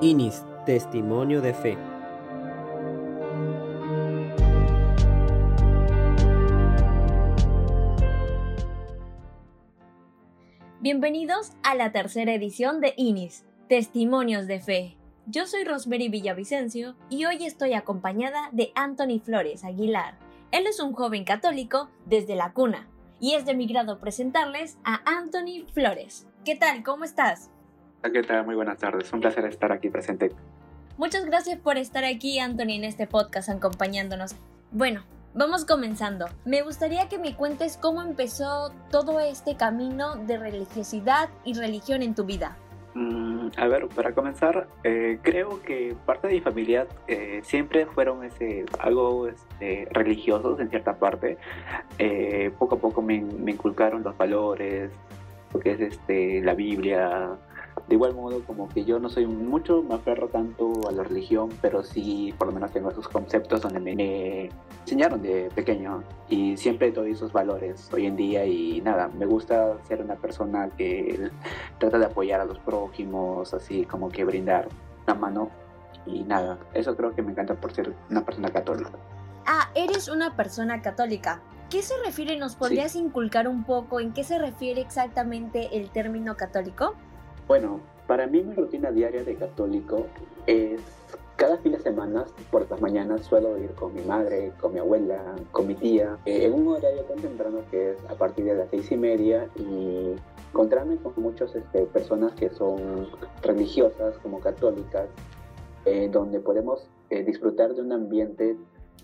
INIS, Testimonio de Fe. Bienvenidos a la tercera edición de INIS, Testimonios de Fe. Yo soy Rosemary Villavicencio y hoy estoy acompañada de Anthony Flores Aguilar. Él es un joven católico desde la cuna y es de mi grado presentarles a Anthony Flores. ¿Qué tal? ¿Cómo estás? ¿Qué tal? Muy buenas tardes. Un placer estar aquí presente. Muchas gracias por estar aquí, Anthony, en este podcast acompañándonos. Bueno, vamos comenzando. Me gustaría que me cuentes cómo empezó todo este camino de religiosidad y religión en tu vida. Mm, a ver, para comenzar, eh, creo que parte de mi familia eh, siempre fueron ese, algo este, religiosos en cierta parte. Eh, poco a poco me, me, inculcaron los valores, lo que es este, la Biblia, de igual modo, como que yo no soy mucho, me aferro tanto a la religión, pero sí por lo menos tengo esos conceptos donde me enseñaron de pequeño y siempre doy esos valores hoy en día y nada, me gusta ser una persona que trata de apoyar a los prójimos, así como que brindar una mano y nada, eso creo que me encanta por ser una persona católica. Ah, eres una persona católica. ¿Qué se refiere? ¿Nos podrías sí. inculcar un poco en qué se refiere exactamente el término católico? Bueno, para mí mi rutina diaria de católico es cada fin de semana, por las mañanas, suelo ir con mi madre, con mi abuela, con mi tía, eh, en un horario tan temprano que es a partir de las seis y media y encontrarme con muchas este, personas que son religiosas como católicas, eh, donde podemos eh, disfrutar de un ambiente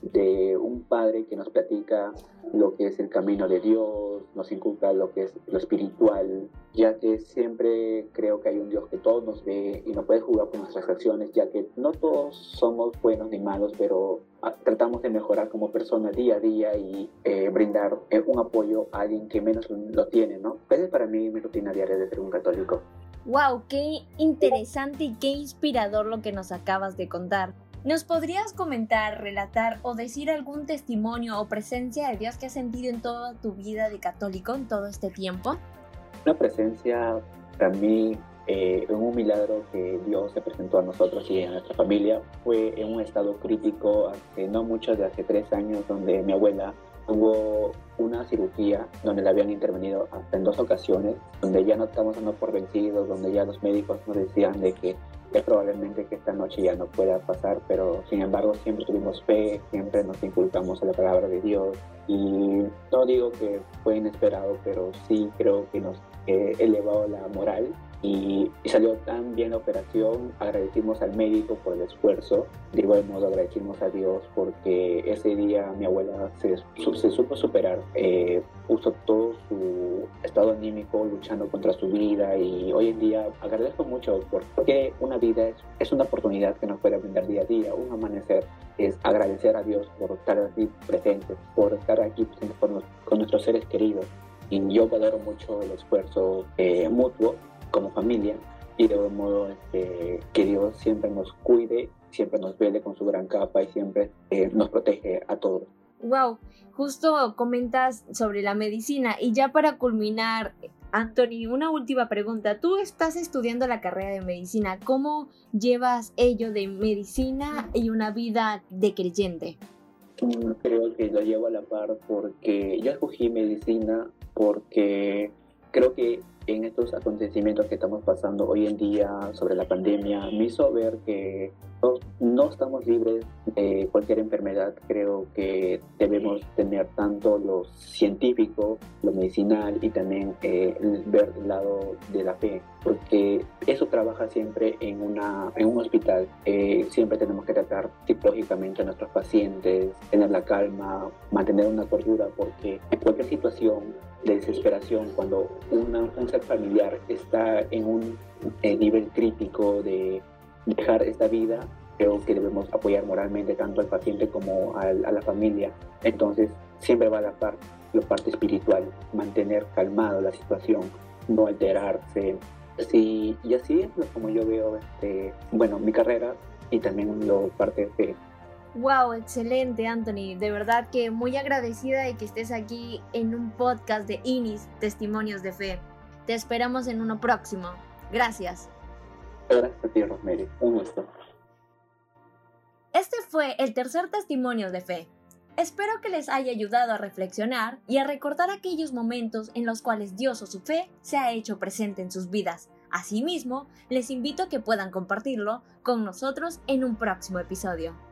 de un padre que nos platica lo que es el camino de Dios, nos inculca lo que es lo espiritual, ya que siempre creo que hay un Dios que todos nos ve y no puede jugar con nuestras acciones, ya que no todos somos buenos ni malos, pero tratamos de mejorar como persona día a día y eh, brindar eh, un apoyo a alguien que menos lo tiene, ¿no? Esa es para mí mi rutina diaria de ser un católico. ¡Wow! ¡Qué interesante y qué inspirador lo que nos acabas de contar! ¿Nos podrías comentar, relatar o decir algún testimonio o presencia de Dios que has sentido en toda tu vida de católico en todo este tiempo? Una presencia para mí, eh, un milagro que Dios se presentó a nosotros y a nuestra familia fue en un estado crítico hace no mucho de hace tres años donde mi abuela tuvo una cirugía donde le habían intervenido hasta en dos ocasiones, donde ya no estamos dando por vencidos, donde ya los médicos nos decían de que es probablemente que esta noche ya no pueda pasar, pero sin embargo siempre tuvimos fe, siempre nos inculcamos a la palabra de Dios y no digo que fue inesperado, pero sí creo que nos eh, elevó la moral y, y, salió tan bien la operación. Agradecimos al médico por el esfuerzo, de igual modo agradecimos a Dios porque ese día mi abuela se, se supo superar, eh, puso todo su estado anímico luchando contra su vida y hoy en día agradezco mucho porque una vida es, es una oportunidad que nos puede brindar día a día, un amanecer es agradecer a Dios por estar aquí presentes, por estar aquí presentes con, con nuestros seres queridos. Y yo valoro mucho el esfuerzo eh, mutuo como familia y de un modo este, que Dios siempre nos cuide, siempre nos vele con su gran capa y siempre eh, nos protege a todos. Wow, justo comentas sobre la medicina y ya para culminar, Anthony, una última pregunta. Tú estás estudiando la carrera de medicina. ¿Cómo llevas ello de medicina y una vida de creyente? Creo que lo llevo a la par porque yo escogí medicina porque creo que en estos acontecimientos que estamos pasando hoy en día sobre la pandemia me hizo ver que no, no, estamos libres de cualquier enfermedad. Creo que debemos tener tanto lo científico, lo medicinal y también eh, ver el lado de la fe, porque eso trabaja siempre en, una, en un hospital. Eh, siempre tenemos que tratar psicológicamente a nuestros pacientes, tener la calma, mantener una cordura, porque en cualquier situación de desesperación, cuando una, un ser familiar está en un eh, nivel crítico de dejar esta vida, creo que debemos apoyar moralmente tanto al paciente como al, a la familia. Entonces, siempre va a la parte, la parte espiritual, mantener calmado la situación, no alterarse. Sí, y así es como yo veo, este, bueno, mi carrera y también lo parte de. Wow, excelente Anthony. De verdad que muy agradecida de que estés aquí en un podcast de INIS, Testimonios de Fe. Te esperamos en uno próximo. Gracias. Gracias a ti, Rosemary. Un gusto. Este fue el tercer testimonio de fe. Espero que les haya ayudado a reflexionar y a recordar aquellos momentos en los cuales Dios o su fe se ha hecho presente en sus vidas. Asimismo, les invito a que puedan compartirlo con nosotros en un próximo episodio.